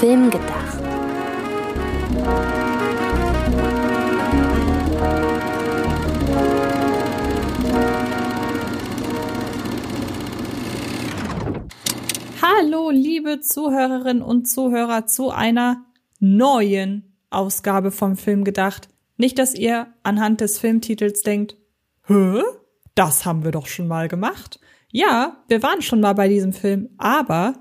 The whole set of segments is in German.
Film gedacht. Hallo, liebe Zuhörerinnen und Zuhörer, zu einer neuen Ausgabe vom Film gedacht. Nicht, dass ihr anhand des Filmtitels denkt, hä? Das haben wir doch schon mal gemacht. Ja, wir waren schon mal bei diesem Film, aber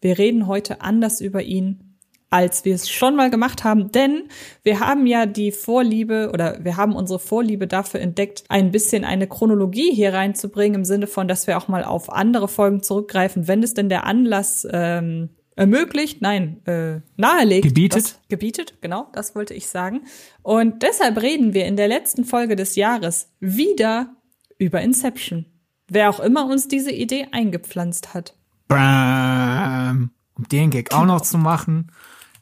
wir reden heute anders über ihn, als wir es schon mal gemacht haben, denn wir haben ja die Vorliebe oder wir haben unsere Vorliebe dafür entdeckt, ein bisschen eine Chronologie hier reinzubringen, im Sinne von, dass wir auch mal auf andere Folgen zurückgreifen, wenn es denn der Anlass ähm, ermöglicht, nein, äh, nahelegt. Gebietet. Das, gebietet, genau, das wollte ich sagen. Und deshalb reden wir in der letzten Folge des Jahres wieder über Inception. Wer auch immer uns diese Idee eingepflanzt hat. Bam. Um den Gag auch noch zu machen.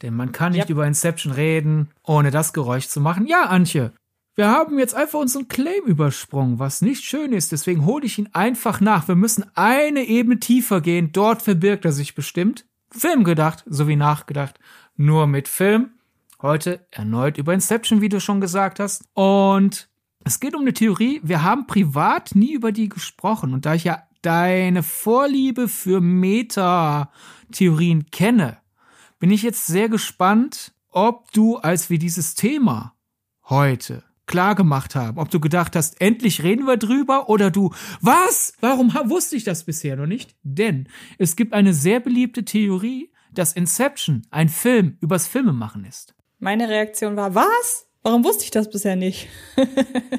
Denn man kann nicht Yep. über Inception reden, ohne das Geräusch zu machen. Ja, Antje, wir haben jetzt einfach unseren Claim übersprungen, was nicht schön ist. Deswegen hole ich ihn einfach nach. Wir müssen eine Ebene tiefer gehen. Dort verbirgt er sich bestimmt. Film gedacht, sowie nachgedacht. Nur mit Film. Heute erneut über Inception, wie du schon gesagt hast. Und es geht um eine Theorie. Wir haben privat nie über die gesprochen. Und da ich ja deine Vorliebe für Meta-Theorien kenne, bin ich jetzt sehr gespannt, ob du, als wir dieses Thema heute klar gemacht haben, ob du gedacht hast, endlich reden wir drüber oder du, was? Warum wusste ich das bisher noch nicht? Denn es gibt eine sehr beliebte Theorie, dass Inception ein Film übers Filmemachen ist. Meine Reaktion war, was? Warum wusste ich das bisher nicht?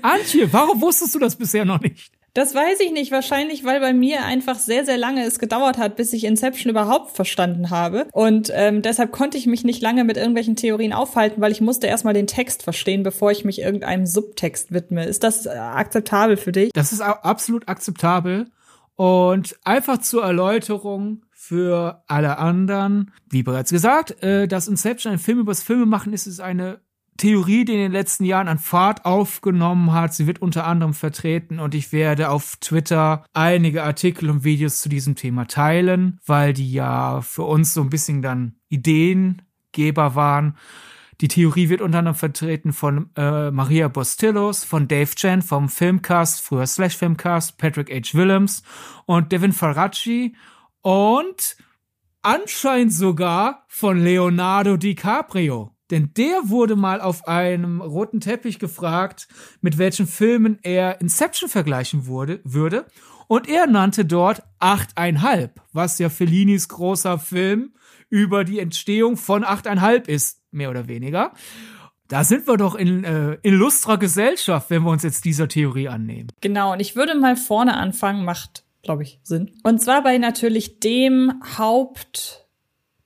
Antje, warum wusstest du das bisher noch nicht? Das weiß ich nicht. Wahrscheinlich, weil bei mir einfach sehr, sehr lange es gedauert hat, bis ich Inception überhaupt verstanden habe. Und ähm, deshalb konnte ich mich nicht lange mit irgendwelchen Theorien aufhalten, weil ich musste erstmal den Text verstehen, bevor ich mich irgendeinem Subtext widme. Ist das äh, akzeptabel für dich? Das ist absolut akzeptabel. Und einfach zur Erläuterung für alle anderen, wie bereits gesagt, äh, dass Inception ein Film übers Filmemachen ist, ist eine Theorie, die in den letzten Jahren an Fahrt aufgenommen hat. Sie wird unter anderem vertreten und ich werde auf Twitter einige Artikel und Videos zu diesem Thema teilen, weil die ja für uns so ein bisschen dann Ideengeber waren. Die Theorie wird unter anderem vertreten von äh, Maria Bostillos, von Dave Chen vom Filmcast, früher Slash Filmcast, Patrick H. Willems und Devin Faracci und anscheinend sogar von Leonardo DiCaprio. Denn der wurde mal auf einem roten Teppich gefragt, mit welchen Filmen er Inception vergleichen wurde, würde. Und er nannte dort achteinhalb, was ja Fellinis großer Film über die Entstehung von achteinhalb ist, mehr oder weniger. Da sind wir doch in äh, illustrer Gesellschaft, wenn wir uns jetzt dieser Theorie annehmen. Genau, und ich würde mal vorne anfangen, macht, glaube ich, Sinn. Und zwar bei natürlich dem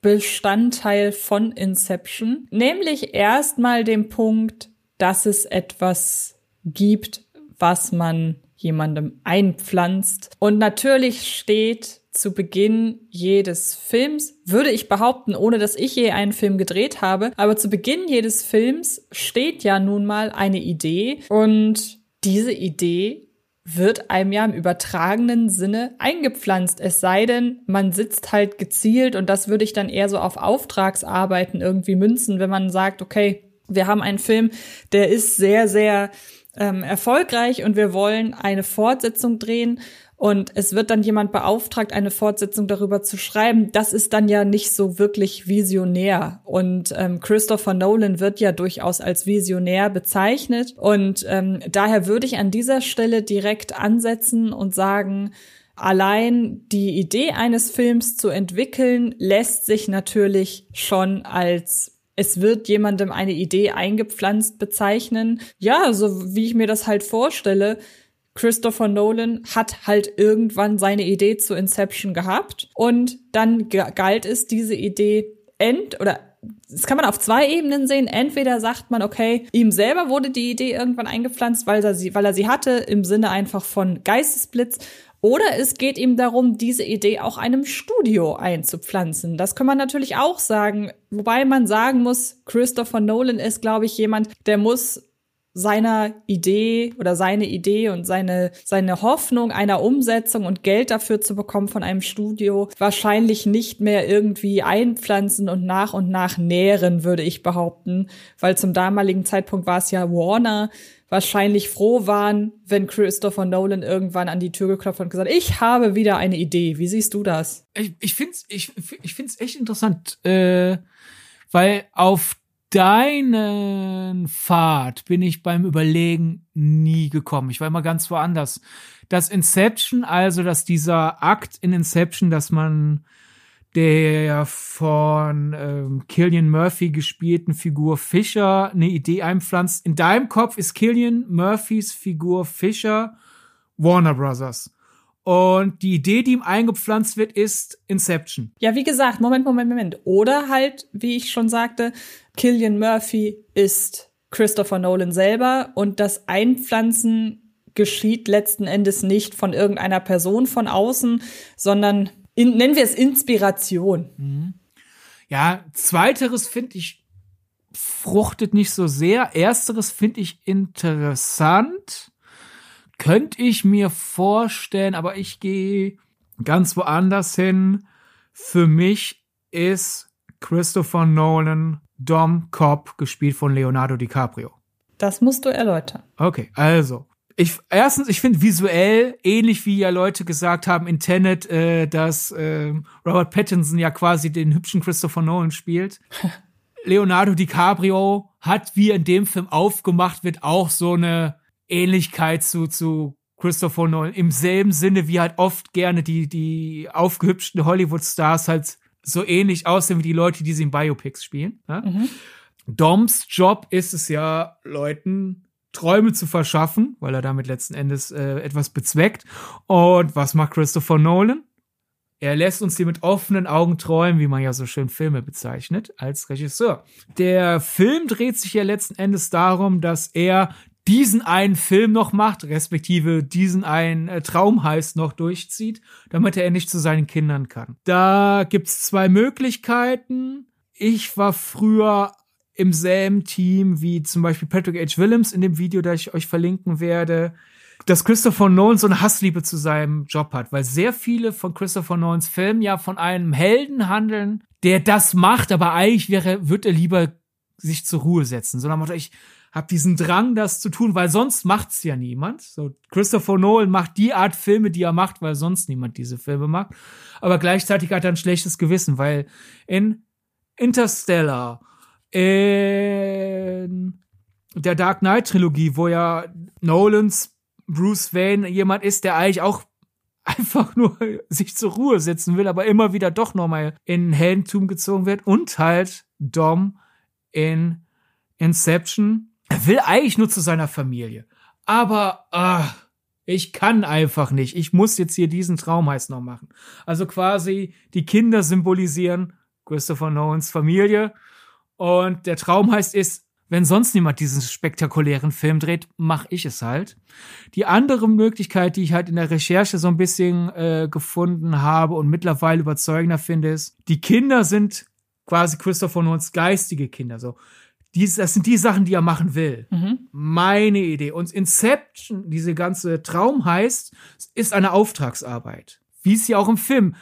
Hauptbestandteil von Inception, nämlich erstmal dem Punkt, dass es etwas gibt, was man jemandem einpflanzt. Und natürlich steht zu Beginn jedes Films, würde ich behaupten, ohne dass ich je einen Film gedreht habe, aber zu Beginn jedes Films steht ja nun mal eine Idee und diese Idee wird einem ja im übertragenen Sinne eingepflanzt. Es sei denn, man sitzt halt gezielt und das würde ich dann eher so auf Auftragsarbeiten irgendwie münzen, wenn man sagt, okay, wir haben einen Film, der ist sehr, sehr ähm, erfolgreich und wir wollen eine Fortsetzung drehen und es wird dann jemand beauftragt, eine Fortsetzung darüber zu schreiben. Das ist dann ja nicht so wirklich visionär. Und ähm, Christopher Nolan wird ja durchaus als visionär bezeichnet. Und ähm, daher würde ich an dieser Stelle direkt ansetzen und sagen, allein die Idee eines Films zu entwickeln, lässt sich natürlich schon als es wird jemandem eine Idee eingepflanzt bezeichnen. Ja, so wie ich mir das halt vorstelle. Christopher Nolan hat halt irgendwann seine Idee zu Inception gehabt und dann galt es, diese Idee end oder das kann man auf zwei Ebenen sehen. Entweder sagt man, okay, ihm selber wurde die Idee irgendwann eingepflanzt, weil er sie, weil er sie hatte, im Sinne einfach von Geistesblitz. Oder es geht ihm darum, diese Idee auch einem Studio einzupflanzen. Das kann man natürlich auch sagen. Wobei man sagen muss, Christopher Nolan ist, glaube ich, jemand, der muss seiner Idee oder seine Idee und seine, seine Hoffnung einer Umsetzung und Geld dafür zu bekommen von einem Studio wahrscheinlich nicht mehr irgendwie einpflanzen und nach und nach nähren, würde ich behaupten. Weil zum damaligen Zeitpunkt war es ja Warner, wahrscheinlich froh waren, wenn Christopher Nolan irgendwann an die Tür geklopft hat und gesagt, ich habe wieder eine Idee. Wie siehst du das? Ich, ich finde es ich, ich find's echt interessant, äh, weil auf deinen Pfad bin ich beim Überlegen nie gekommen. Ich war immer ganz woanders. Das Inception, also dass dieser Akt in Inception, dass man der von ähm, Killian Murphy gespielten Figur Fischer eine Idee einpflanzt. In deinem Kopf ist Killian Murphys Figur Fischer Warner Brothers. Und die Idee, die ihm eingepflanzt wird, ist Inception. Ja, wie gesagt, Moment, Moment, Moment. Oder halt, wie ich schon sagte, Killian Murphy ist Christopher Nolan selber und das Einpflanzen geschieht letzten Endes nicht von irgendeiner Person von außen, sondern in, nennen wir es Inspiration. Mhm. Ja, zweiteres finde ich fruchtet nicht so sehr. Ersteres finde ich interessant. Könnte ich mir vorstellen, aber ich gehe ganz woanders hin. Für mich ist Christopher Nolan Dom Cobb, gespielt von Leonardo DiCaprio. Das musst du erläutern. Okay, also ich erstens, ich finde visuell ähnlich wie ja Leute gesagt haben in Tenet, äh, dass äh, Robert Pattinson ja quasi den hübschen Christopher Nolan spielt. Leonardo DiCaprio hat, wie in dem Film aufgemacht wird, auch so eine Ähnlichkeit zu zu Christopher Nolan im selben Sinne, wie halt oft gerne die die aufgehübschten Hollywood-Stars halt so ähnlich aussehen wie die Leute, die sie in Biopics spielen. Ja? Mhm. Doms Job ist es ja, Leuten Träume zu verschaffen, weil er damit letzten Endes äh, etwas bezweckt. Und was macht Christopher Nolan? Er lässt uns die mit offenen Augen träumen, wie man ja so schön Filme bezeichnet, als Regisseur. Der Film dreht sich ja letzten Endes darum, dass er diesen einen Film noch macht, respektive diesen einen äh, Traum heißt noch durchzieht, damit er nicht zu seinen Kindern kann. Da gibt's zwei Möglichkeiten. Ich war früher im selben Team wie zum Beispiel Patrick H. Willems in dem Video, das ich euch verlinken werde, dass Christopher Nolan so eine Hassliebe zu seinem Job hat, weil sehr viele von Christopher Nolans Filmen ja von einem Helden handeln, der das macht, aber eigentlich wäre, wird er lieber sich zur Ruhe setzen, sondern ich habe diesen Drang, das zu tun, weil sonst macht's ja niemand. So Christopher Nolan macht die Art Filme, die er macht, weil sonst niemand diese Filme macht. Aber gleichzeitig hat er ein schlechtes Gewissen, weil in Interstellar in der Dark Knight Trilogie, wo ja Nolans Bruce Wayne jemand ist, der eigentlich auch einfach nur sich zur Ruhe setzen will, aber immer wieder doch nochmal in Heldentum gezogen wird und halt Dom in Inception. Er will eigentlich nur zu seiner Familie. Aber ach, ich kann einfach nicht. Ich muss jetzt hier diesen Traum heißt noch machen. Also quasi die Kinder symbolisieren Christopher Nolans Familie und der Traum heißt ist, wenn sonst niemand diesen spektakulären Film dreht, mache ich es halt. Die andere Möglichkeit, die ich halt in der Recherche so ein bisschen äh, gefunden habe und mittlerweile überzeugender finde, ist, die Kinder sind quasi Christopher Nolans geistige Kinder. So, dies, das sind die Sachen, die er machen will. Mhm. Meine Idee. Und Inception, diese ganze Traum heißt, ist eine Auftragsarbeit. Wie es ja auch im Film.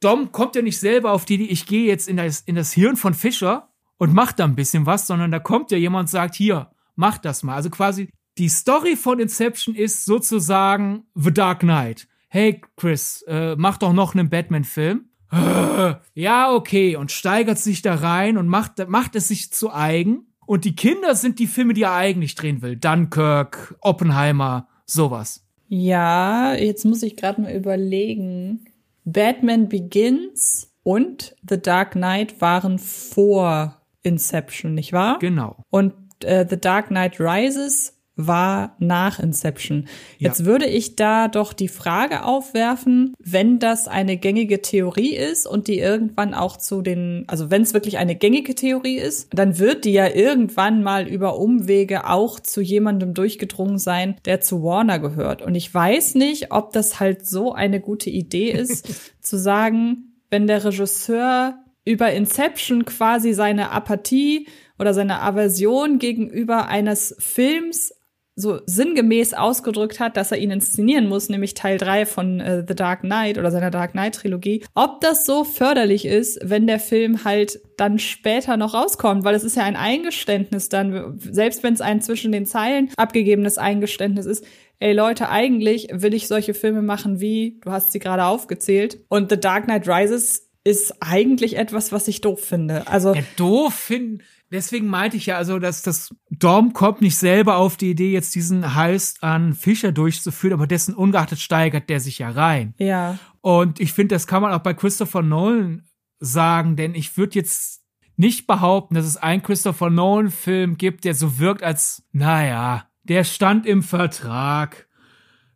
Dom kommt ja nicht selber auf die Idee, ich gehe jetzt in das, in das Hirn von Fischer und macht da ein bisschen was, sondern da kommt ja jemand und sagt, hier, mach das mal. Also quasi die Story von Inception ist sozusagen The Dark Knight. Hey Chris, äh, mach doch noch einen Batman-Film. Ja, okay. Und steigert sich da rein und macht, macht es sich zu eigen. Und die Kinder sind die Filme, die er eigentlich drehen will. Dunkirk, Oppenheimer, sowas. Ja, jetzt muss ich gerade mal überlegen. Batman Begins und The Dark Knight waren vor Inception, nicht wahr? Genau. Und äh, The Dark Knight Rises war nach Inception. Jetzt ja. würde ich da doch die Frage aufwerfen, wenn das eine gängige Theorie ist und die irgendwann auch zu den, also wenn es wirklich eine gängige Theorie ist, dann wird die ja irgendwann mal über Umwege auch zu jemandem durchgedrungen sein, der zu Warner gehört. Und ich weiß nicht, ob das halt so eine gute Idee ist, zu sagen, wenn der Regisseur über Inception quasi seine Apathie oder seine Aversion gegenüber eines Films so sinngemäß ausgedrückt hat, dass er ihn inszenieren muss, nämlich Teil 3 von äh, The Dark Knight oder seiner Dark Knight Trilogie, ob das so förderlich ist, wenn der Film halt dann später noch rauskommt, weil es ist ja ein Eingeständnis dann, selbst wenn es ein zwischen den Zeilen abgegebenes Eingeständnis ist, ey Leute, eigentlich will ich solche Filme machen wie, du hast sie gerade aufgezählt, und The Dark Knight Rises ist eigentlich etwas, was ich doof finde. Also ja, doof finden deswegen meinte ich ja also, dass das Dom kommt nicht selber auf die Idee, jetzt diesen Heist an Fischer durchzuführen, aber dessen ungeachtet steigert der sich ja rein. Ja. Und ich finde, das kann man auch bei Christopher Nolan sagen, denn ich würde jetzt nicht behaupten, dass es einen Christopher Nolan-Film gibt, der so wirkt, als, naja, der stand im Vertrag.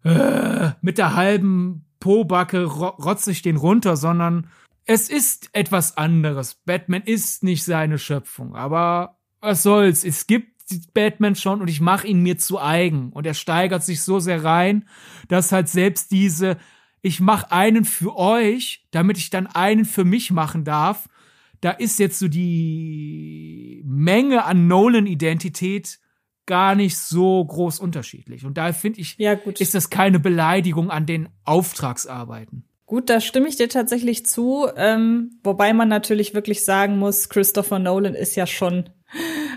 Äh, mit der halben Pobacke rotze ich den runter, sondern es ist etwas anderes. Batman ist nicht seine Schöpfung, aber was soll's? Es gibt Batman schon und ich mache ihn mir zu eigen und er steigert sich so sehr rein, dass halt selbst diese ich mache einen für euch, damit ich dann einen für mich machen darf. Da ist jetzt so die Menge an Nolan-Identität gar nicht so groß unterschiedlich. Und da finde ich, ja, ist das keine Beleidigung an den Auftragsarbeiten. Gut, da stimme ich dir tatsächlich zu. Ähm, wobei man natürlich wirklich sagen muss, Christopher Nolan ist ja schon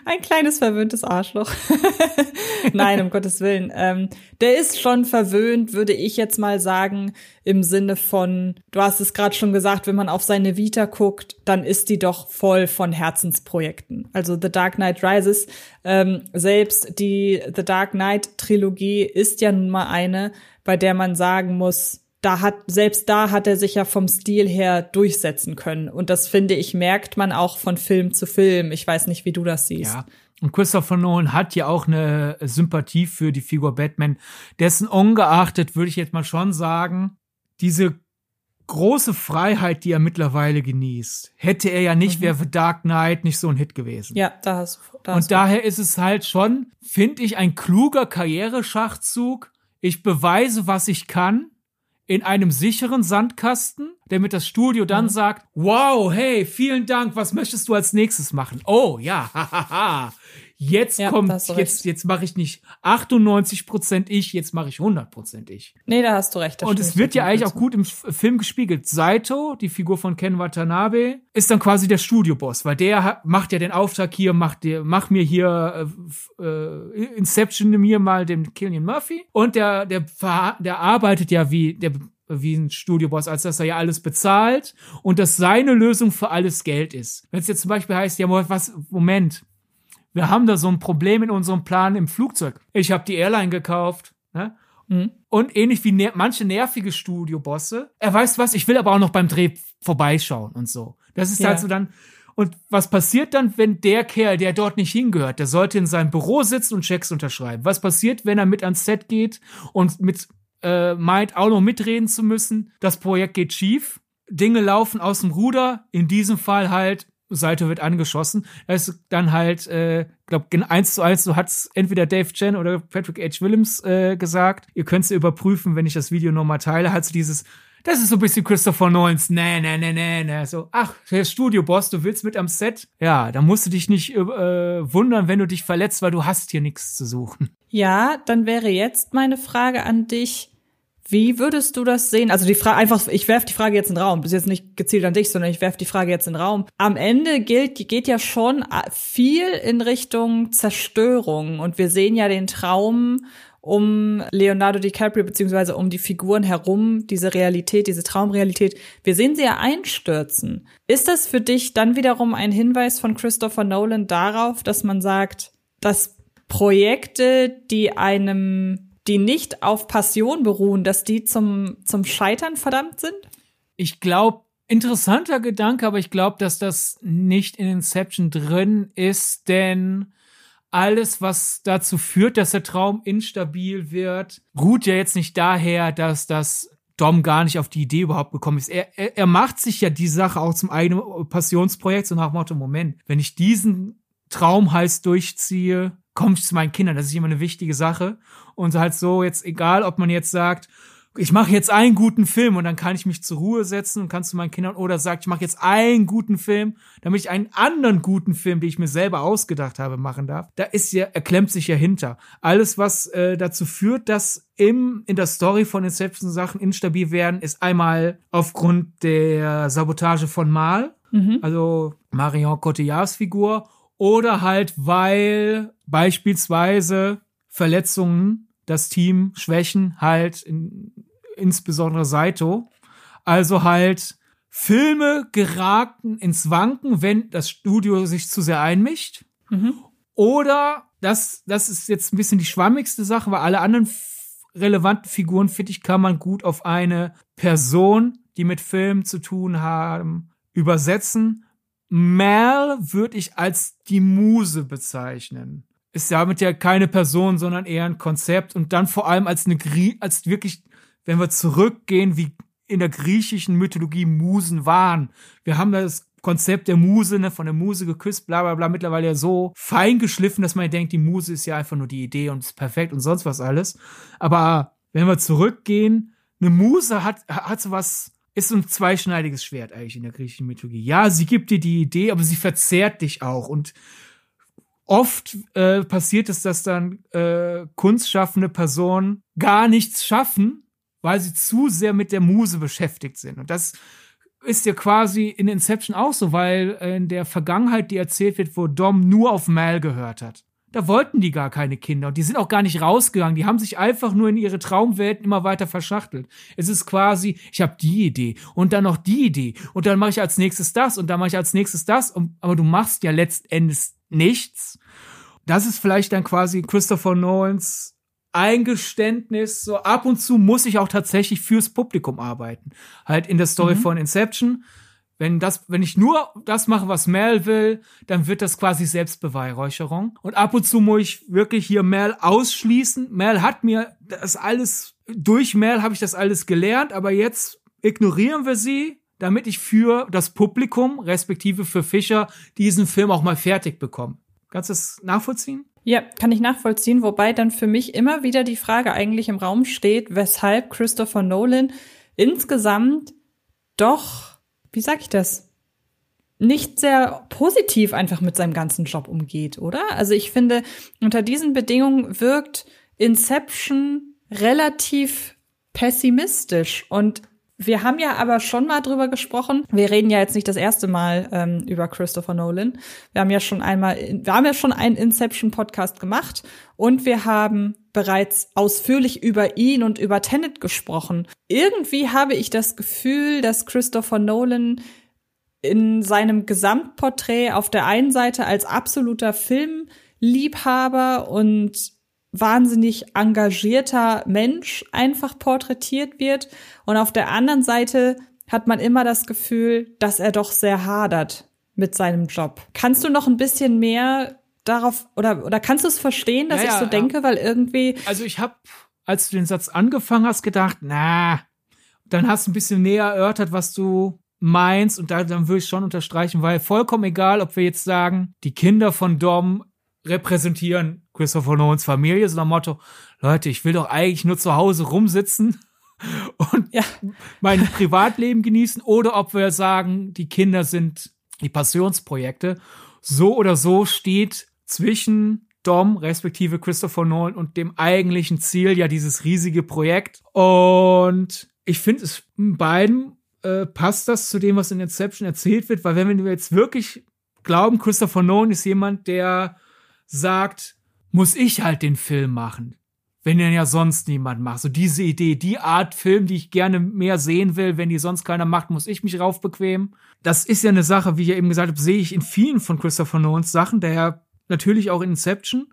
ein kleines verwöhntes Arschloch. Nein, um Gottes Willen. Ähm, der ist schon verwöhnt, würde ich jetzt mal sagen, im Sinne von, du hast es gerade schon gesagt, wenn man auf seine Vita guckt, dann ist die doch voll von Herzensprojekten. Also The Dark Knight Rises, ähm, selbst die The Dark Knight Trilogie ist ja nun mal eine, bei der man sagen muss, da hat, selbst da hat er sich ja vom Stil her durchsetzen können. Und das finde ich, merkt man auch von Film zu Film. Ich weiß nicht, wie du das siehst. Ja. Und Christopher Nolan hat ja auch eine Sympathie für die Figur Batman. Dessen ungeachtet würde ich jetzt mal schon sagen, diese große Freiheit, die er mittlerweile genießt, hätte er ja nicht, mhm. wäre Dark Knight nicht so ein Hit gewesen. Ja, da hast, da hast Und daher ist es halt schon, finde ich, ein kluger Karriereschachzug. Ich beweise, was ich kann in einem sicheren Sandkasten, damit das Studio dann mhm. sagt, wow, hey, vielen Dank, was möchtest du als nächstes machen? Oh, ja, hahaha. Jetzt ja, kommt, jetzt, jetzt mache ich nicht 98 Prozent ich, jetzt mache ich 100 Prozent ich. Nee, da hast du recht. Und es wird ja eigentlich auch gut im Film gespiegelt. Saito, die Figur von Ken Watanabe, ist dann quasi der Studioboss, weil der macht ja den Auftrag hier, macht dir, mach mir hier äh, äh, Inception mir mal den Killian Murphy. Und der, der, der arbeitet ja wie, der wie ein Studioboss, als dass er ja alles bezahlt und dass seine Lösung für alles Geld ist. Wenn es jetzt zum Beispiel heißt, ja, was, Moment, wir haben da so ein Problem in unserem Plan im Flugzeug. Ich habe die Airline gekauft. Ne? Mhm. Und ähnlich wie ner manche nervige Studiobosse. Er weiß was, ich will aber auch noch beim Dreh vorbeischauen und so. Das ist ja. halt so dann. Und was passiert dann, wenn der Kerl, der dort nicht hingehört, der sollte in seinem Büro sitzen und Checks unterschreiben? Was passiert, wenn er mit ans Set geht und mit äh, meint, auch noch mitreden zu müssen? Das Projekt geht schief. Dinge laufen aus dem Ruder. In diesem Fall halt Seite wird angeschossen. Das ist dann halt, äh, glaube eins zu eins, so hat's entweder Dave Chen oder Patrick H. Williams äh, gesagt. Ihr könnt's überprüfen, wenn ich das Video nochmal teile. Hat so dieses, das ist so ein bisschen Christopher Nolans, nee, nee, nee, nee, nee. So, ach, der Studioboss, du willst mit am Set? Ja, da musst du dich nicht äh, wundern, wenn du dich verletzt, weil du hast hier nichts zu suchen. Ja, dann wäre jetzt meine Frage an dich wie würdest du das sehen? Also die Frage einfach, ich werfe die Frage jetzt in den Raum. Das ist jetzt nicht gezielt an dich, sondern ich werfe die Frage jetzt in den Raum. Am Ende gilt, geht ja schon viel in Richtung Zerstörung und wir sehen ja den Traum um Leonardo DiCaprio beziehungsweise um die Figuren herum, diese Realität, diese Traumrealität. Wir sehen sie ja einstürzen. Ist das für dich dann wiederum ein Hinweis von Christopher Nolan darauf, dass man sagt, dass Projekte, die einem die nicht auf Passion beruhen, dass die zum, zum Scheitern verdammt sind? Ich glaube, interessanter Gedanke, aber ich glaube, dass das nicht in Inception drin ist, denn alles, was dazu führt, dass der Traum instabil wird, ruht ja jetzt nicht daher, dass das Dom gar nicht auf die Idee überhaupt gekommen ist. Er, er, er macht sich ja die Sache auch zum eigenen Passionsprojekt, so nach dem Motto, Moment, wenn ich diesen Traum heiß durchziehe, komme ich zu meinen Kindern. Das ist immer eine wichtige Sache. Und halt so jetzt, egal ob man jetzt sagt, ich mache jetzt einen guten Film und dann kann ich mich zur Ruhe setzen und kann zu meinen Kindern oder sagt, ich mache jetzt einen guten Film, damit ich einen anderen guten Film, den ich mir selber ausgedacht habe, machen darf. Da ist ja, er klemmt sich ja hinter. Alles, was äh, dazu führt, dass im, in der Story von Inception Sachen instabil werden, ist einmal aufgrund der Sabotage von Mal, mhm. also Marion Cotillards Figur, oder halt, weil beispielsweise Verletzungen das Team schwächen, halt in, insbesondere Saito. Also halt Filme geraten ins Wanken, wenn das Studio sich zu sehr einmischt. Mhm. Oder, das, das ist jetzt ein bisschen die schwammigste Sache, weil alle anderen relevanten Figuren, finde ich, kann man gut auf eine Person, die mit Filmen zu tun haben, übersetzen. Mal würde ich als die Muse bezeichnen. Ist damit ja keine Person, sondern eher ein Konzept und dann vor allem als eine, als wirklich wenn wir zurückgehen, wie in der griechischen Mythologie Musen waren. Wir haben das Konzept der Muse, ne, von der Muse geküsst, bla bla bla, mittlerweile ja so fein geschliffen, dass man denkt, die Muse ist ja einfach nur die Idee und ist perfekt und sonst was alles. Aber wenn wir zurückgehen, eine Muse hat, hat so was, ist ein zweischneidiges Schwert eigentlich in der griechischen Mythologie. Ja, sie gibt dir die Idee, aber sie verzehrt dich auch und oft äh, passiert es, dass dann äh, kunstschaffende Personen gar nichts schaffen, weil sie zu sehr mit der Muse beschäftigt sind. Und das ist ja quasi in Inception auch so, weil in der Vergangenheit, die erzählt wird, wo Dom nur auf Mal gehört hat. Da wollten die gar keine Kinder und die sind auch gar nicht rausgegangen. Die haben sich einfach nur in ihre Traumwelten immer weiter verschachtelt. Es ist quasi, ich habe die Idee und dann noch die Idee und dann mache ich als nächstes das und dann mache ich als nächstes das. Und, aber du machst ja letztendlich nichts. Das ist vielleicht dann quasi Christopher Nolans Eingeständnis, so ab und zu muss ich auch tatsächlich fürs Publikum arbeiten. Halt in der Story mhm. von Inception. Wenn das, wenn ich nur das mache, was Mel will, dann wird das quasi Selbstbeweihräucherung. Und ab und zu muss ich wirklich hier Mel ausschließen. Mel hat mir das alles, durch Mel habe ich das alles gelernt, aber jetzt ignorieren wir sie, damit ich für das Publikum, respektive für Fischer, diesen Film auch mal fertig bekomme. Kannst du das nachvollziehen? Ja, kann ich nachvollziehen, wobei dann für mich immer wieder die Frage eigentlich im Raum steht, weshalb Christopher Nolan insgesamt doch, wie sag ich das, nicht sehr positiv einfach mit seinem ganzen Job umgeht, oder? Also ich finde, unter diesen Bedingungen wirkt Inception relativ pessimistisch und wir haben ja aber schon mal drüber gesprochen. Wir reden ja jetzt nicht das erste Mal ähm, über Christopher Nolan. Wir haben ja schon einmal, wir haben ja schon einen Inception-Podcast gemacht und wir haben bereits ausführlich über ihn und über Tenet gesprochen. Irgendwie habe ich das Gefühl, dass Christopher Nolan in seinem Gesamtporträt auf der einen Seite als absoluter Filmliebhaber und wahnsinnig engagierter Mensch einfach porträtiert wird. Und auf der anderen Seite hat man immer das Gefühl, dass er doch sehr hadert mit seinem Job. Kannst du noch ein bisschen mehr darauf oder oder kannst du es verstehen, dass ja, ich so denke, weil irgendwie Also ich habe als du den Satz angefangen hast gedacht, na, dann hast du ein bisschen näher erörtert, was du meinst und da, dann würde ich schon unterstreichen, weil vollkommen egal, ob wir jetzt sagen, die Kinder von Dom repräsentieren Christopher Nolans Familie, so nach Motto, Leute, ich will doch eigentlich nur zu Hause rumsitzen und ja. mein Privatleben genießen oder ob wir sagen, die Kinder sind die Passionsprojekte. So oder so steht zwischen Dom, respektive Christopher Nolan und dem eigentlichen Ziel ja dieses riesige Projekt. Und ich finde es beiden äh, passt das zu dem, was in Inception erzählt wird, weil wenn wir jetzt wirklich glauben, Christopher Nolan ist jemand, der sagt, muss ich halt den Film machen. Wenn den ja sonst niemand macht. So diese Idee, die Art Film, die ich gerne mehr sehen will, wenn die sonst keiner macht, muss ich mich raufbequemen. Das ist ja eine Sache, wie ich eben gesagt habe, sehe ich in vielen von Christopher Nolans Sachen, daher natürlich auch in Inception.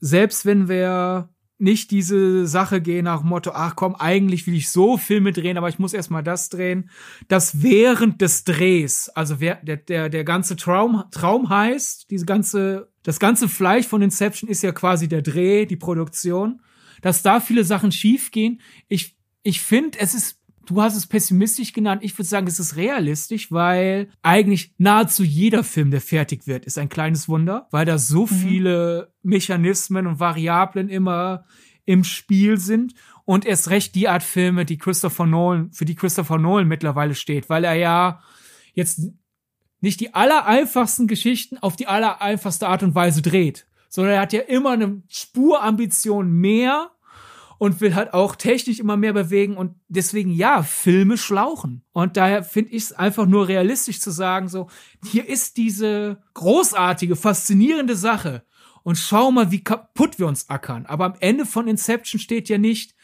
Selbst wenn wir nicht diese Sache gehen nach Motto, ach komm, eigentlich will ich so Filme drehen, aber ich muss erstmal das drehen, dass während des Drehs, also der, der, der ganze Traum, Traum heißt, diese ganze, das ganze Fleisch von Inception ist ja quasi der Dreh, die Produktion, dass da viele Sachen schiefgehen. Ich, ich finde, es ist Du hast es pessimistisch genannt. Ich würde sagen, es ist realistisch, weil eigentlich nahezu jeder Film, der fertig wird, ist ein kleines Wunder, weil da so mhm. viele Mechanismen und Variablen immer im Spiel sind. Und erst recht die Art Filme, die Christopher Nolan, für die Christopher Nolan mittlerweile steht, weil er ja jetzt nicht die allereinfachsten Geschichten auf die allereinfachste Art und Weise dreht, sondern er hat ja immer eine Spurambition mehr und will halt auch technisch immer mehr bewegen und deswegen ja, Filme schlauchen. Und daher finde ich es einfach nur realistisch zu sagen, so, hier ist diese großartige, faszinierende Sache und schau mal, wie kaputt wir uns ackern. Aber am Ende von Inception steht ja nicht,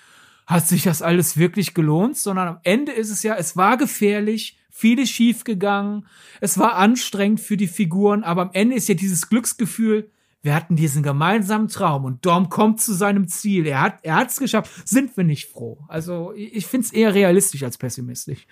hat sich das alles wirklich gelohnt, sondern am Ende ist es ja, es war gefährlich, vieles schief gegangen, es war anstrengend für die Figuren, aber am Ende ist ja dieses Glücksgefühl, wir hatten diesen gemeinsamen Traum und Dom kommt zu seinem Ziel. Er hat, er hat's geschafft. Sind wir nicht froh? Also ich finde es eher realistisch als pessimistisch.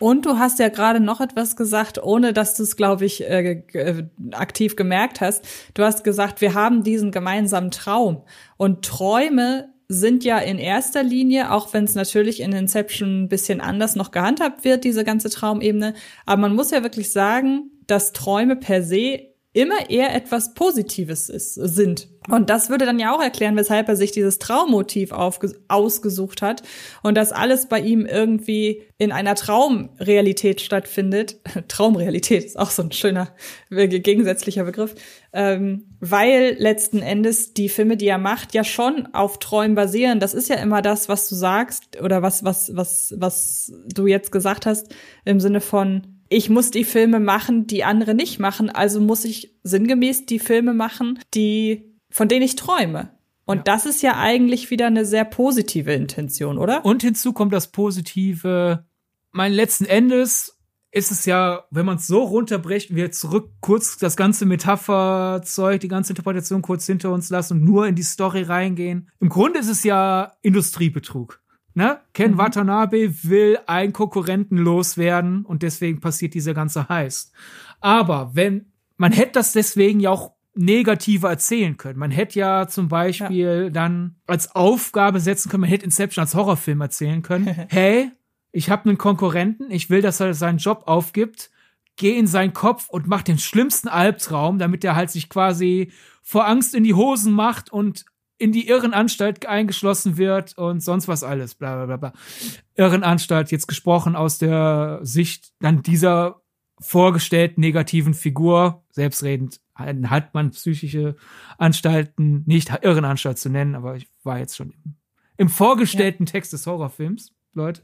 Und du hast ja gerade noch etwas gesagt, ohne dass du es, glaube ich, äh, äh, aktiv gemerkt hast. Du hast gesagt, wir haben diesen gemeinsamen Traum. Und Träume sind ja in erster Linie, auch wenn es natürlich in Inception ein bisschen anders noch gehandhabt wird, diese ganze Traumebene, aber man muss ja wirklich sagen, dass Träume per se immer eher etwas Positives ist, sind. Und das würde dann ja auch erklären, weshalb er sich dieses Traummotiv ausgesucht hat und dass alles bei ihm irgendwie in einer Traumrealität stattfindet. Traumrealität ist auch so ein schöner gegensätzlicher Begriff, ähm, weil letzten Endes die Filme, die er macht, ja schon auf Träumen basieren. Das ist ja immer das, was du sagst oder was was was was du jetzt gesagt hast im Sinne von ich muss die Filme machen, die andere nicht machen, also muss ich sinngemäß die Filme machen, die, von denen ich träume. Und ja. das ist ja eigentlich wieder eine sehr positive Intention, oder? Und hinzu kommt das Positive. Mein letzten Endes ist es ja, wenn man es so runterbrechen, wir zurück kurz das ganze Metapherzeug, die ganze Interpretation kurz hinter uns lassen und nur in die Story reingehen. Im Grunde ist es ja Industriebetrug. Ne? Ken mhm. Watanabe will einen Konkurrenten loswerden und deswegen passiert dieser ganze Heiß. Aber wenn, man hätte das deswegen ja auch negativer erzählen können. Man hätte ja zum Beispiel ja. dann als Aufgabe setzen können, man hätte Inception als Horrorfilm erzählen können. hey, ich habe einen Konkurrenten, ich will, dass er seinen Job aufgibt, geh in seinen Kopf und mach den schlimmsten Albtraum, damit er halt sich quasi vor Angst in die Hosen macht und in die Irrenanstalt eingeschlossen wird und sonst was alles, bla bla bla. bla. Irrenanstalt, jetzt gesprochen aus der Sicht dann dieser vorgestellten negativen Figur, selbstredend hat man psychische Anstalten, nicht Irrenanstalt zu nennen, aber ich war jetzt schon im, im vorgestellten ja. Text des Horrorfilms, Leute.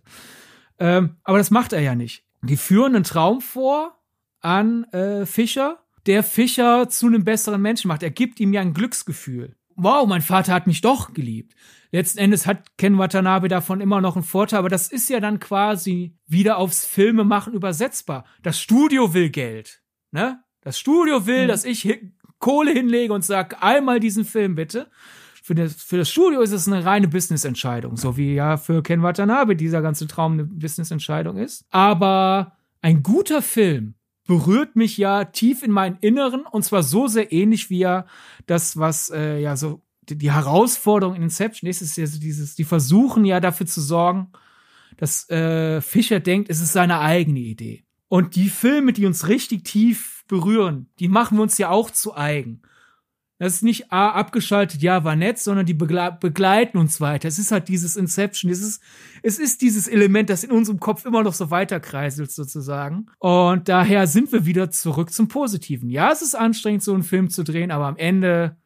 Ähm, aber das macht er ja nicht. Die führen einen Traum vor an äh, Fischer, der Fischer zu einem besseren Menschen macht. Er gibt ihm ja ein Glücksgefühl wow, mein Vater hat mich doch geliebt. Letzten Endes hat Ken Watanabe davon immer noch einen Vorteil, aber das ist ja dann quasi wieder aufs Filmemachen übersetzbar. Das Studio will Geld, ne? Das Studio will, mhm. dass ich Kohle hinlege und sage, einmal diesen Film bitte. Für das, für das Studio ist es eine reine Business-Entscheidung, so wie ja für Ken Watanabe dieser ganze Traum eine Business-Entscheidung ist. Aber ein guter Film berührt mich ja tief in meinen Inneren und zwar so sehr ähnlich wie ja das, was äh, ja so die, die Herausforderung in Inception ist, ist ja so dieses, die versuchen ja dafür zu sorgen, dass äh, Fischer denkt, es ist seine eigene Idee. Und die Filme, die uns richtig tief berühren, die machen wir uns ja auch zu eigen. Das ist nicht A, abgeschaltet, ja, war nett, sondern die begle begleiten uns weiter. Es ist halt dieses Inception, es ist, es ist dieses Element, das in unserem Kopf immer noch so weiterkreiselt sozusagen. Und daher sind wir wieder zurück zum Positiven. Ja, es ist anstrengend, so einen Film zu drehen, aber am Ende,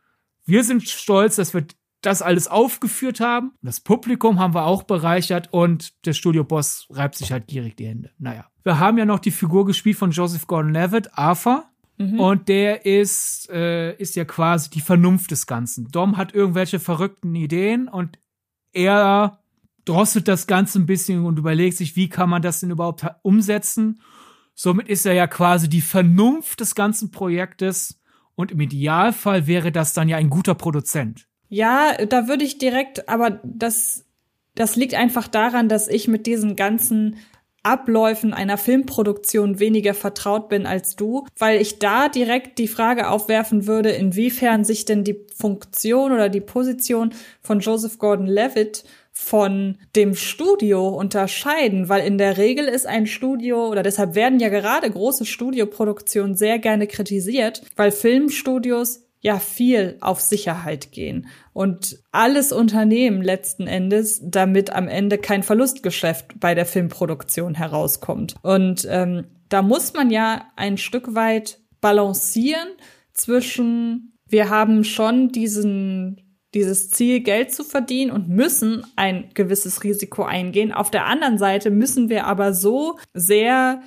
wir sind stolz, dass wir das alles aufgeführt haben. Das Publikum haben wir auch bereichert und der Studioboss reibt sich halt gierig die Hände. Naja. Wir haben ja noch die Figur gespielt von Joseph Gordon-Levitt, Arthur. Mhm. Und der ist, äh, ist ja quasi die Vernunft des Ganzen. Dom hat irgendwelche verrückten Ideen und er drosselt das Ganze ein bisschen und überlegt sich, wie kann man das denn überhaupt umsetzen. Somit ist er ja quasi die Vernunft des ganzen Projektes und im Idealfall wäre das dann ja ein guter Produzent. Ja, da würde ich direkt, aber das, das liegt einfach daran, dass ich mit diesen ganzen Abläufen einer Filmproduktion weniger vertraut bin als du, weil ich da direkt die Frage aufwerfen würde, inwiefern sich denn die Funktion oder die Position von Joseph Gordon-Levitt von dem Studio unterscheiden, weil in der Regel ist ein Studio oder deshalb werden ja gerade große Studioproduktionen sehr gerne kritisiert, weil Filmstudios ja viel auf Sicherheit gehen und alles Unternehmen letzten Endes, damit am Ende kein Verlustgeschäft bei der Filmproduktion herauskommt. Und ähm, da muss man ja ein Stück weit balancieren zwischen, wir haben schon diesen dieses Ziel, Geld zu verdienen und müssen ein gewisses Risiko eingehen. Auf der anderen Seite müssen wir aber so sehr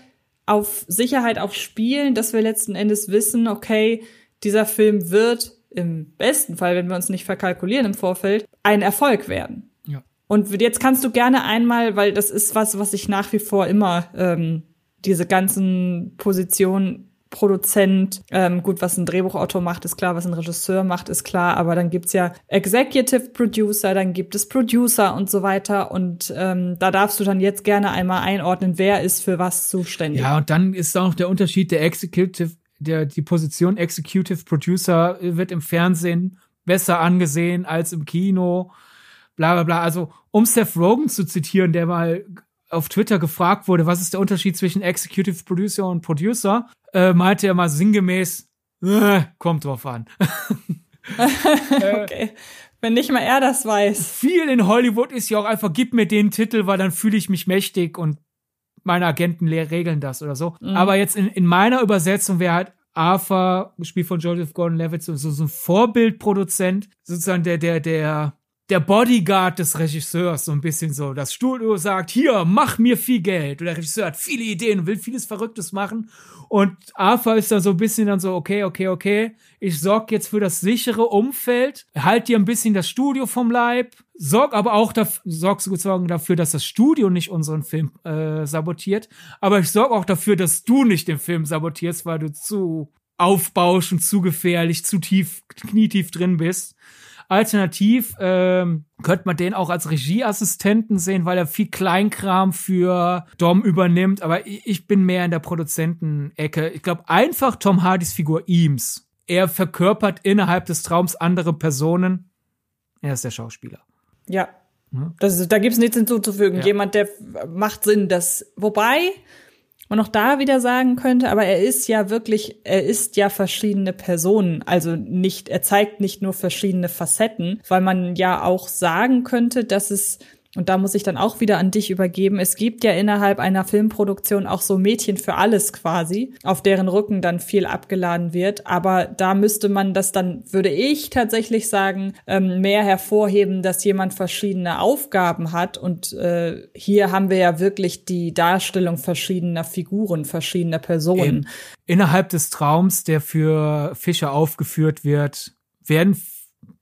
auf Sicherheit auch spielen, dass wir letzten Endes wissen, okay, dieser Film wird im besten Fall, wenn wir uns nicht verkalkulieren im Vorfeld, ein Erfolg werden. Ja. Und jetzt kannst du gerne einmal, weil das ist was, was ich nach wie vor immer ähm, diese ganzen Positionen Produzent, ähm, gut, was ein Drehbuchautor macht, ist klar, was ein Regisseur macht, ist klar, aber dann gibt's ja Executive Producer, dann gibt es Producer und so weiter und ähm, da darfst du dann jetzt gerne einmal einordnen, wer ist für was zuständig. Ja, und dann ist auch noch der Unterschied der Executive der, die Position Executive Producer wird im Fernsehen besser angesehen als im Kino, bla bla bla. Also, um Seth Rogen zu zitieren, der mal auf Twitter gefragt wurde, was ist der Unterschied zwischen Executive Producer und Producer, äh, meinte er mal sinngemäß, äh, kommt drauf an. okay. Wenn nicht mal er das weiß. Viel in Hollywood ist ja auch einfach, gib mir den Titel, weil dann fühle ich mich mächtig und meine Agenten regeln das oder so. Mhm. Aber jetzt in, in meiner Übersetzung wäre halt Arthur, gespielt von Joseph Gordon-Levitt, so, so ein Vorbildproduzent, sozusagen der, der, der, der Bodyguard des Regisseurs, so ein bisschen so. Das Studio sagt, hier, mach mir viel Geld. Und der Regisseur hat viele Ideen und will vieles Verrücktes machen. Und Arthur ist da so ein bisschen dann so, okay, okay, okay, ich sorg jetzt für das sichere Umfeld, halt dir ein bisschen das Studio vom Leib, sorg aber auch dafür, sorg sozusagen dafür, dass das Studio nicht unseren Film äh, sabotiert, aber ich sorg auch dafür, dass du nicht den Film sabotierst, weil du zu aufbauschend, zu gefährlich, zu tief, knietief drin bist. Alternativ ähm, könnte man den auch als Regieassistenten sehen, weil er viel Kleinkram für Dom übernimmt. Aber ich bin mehr in der Produzentenecke. Ich glaube einfach Tom Hardys Figur Eames. Er verkörpert innerhalb des Traums andere Personen. Er ist der Schauspieler. Ja. Das, da gibt's nichts hinzuzufügen. Ja. Jemand, der macht Sinn, das, wobei, man auch da wieder sagen könnte, aber er ist ja wirklich, er ist ja verschiedene Personen. Also nicht, er zeigt nicht nur verschiedene Facetten, weil man ja auch sagen könnte, dass es und da muss ich dann auch wieder an dich übergeben. Es gibt ja innerhalb einer Filmproduktion auch so Mädchen für alles quasi, auf deren Rücken dann viel abgeladen wird. Aber da müsste man das dann, würde ich tatsächlich sagen, ähm, mehr hervorheben, dass jemand verschiedene Aufgaben hat. Und äh, hier haben wir ja wirklich die Darstellung verschiedener Figuren, verschiedener Personen. In, innerhalb des Traums, der für Fischer aufgeführt wird, werden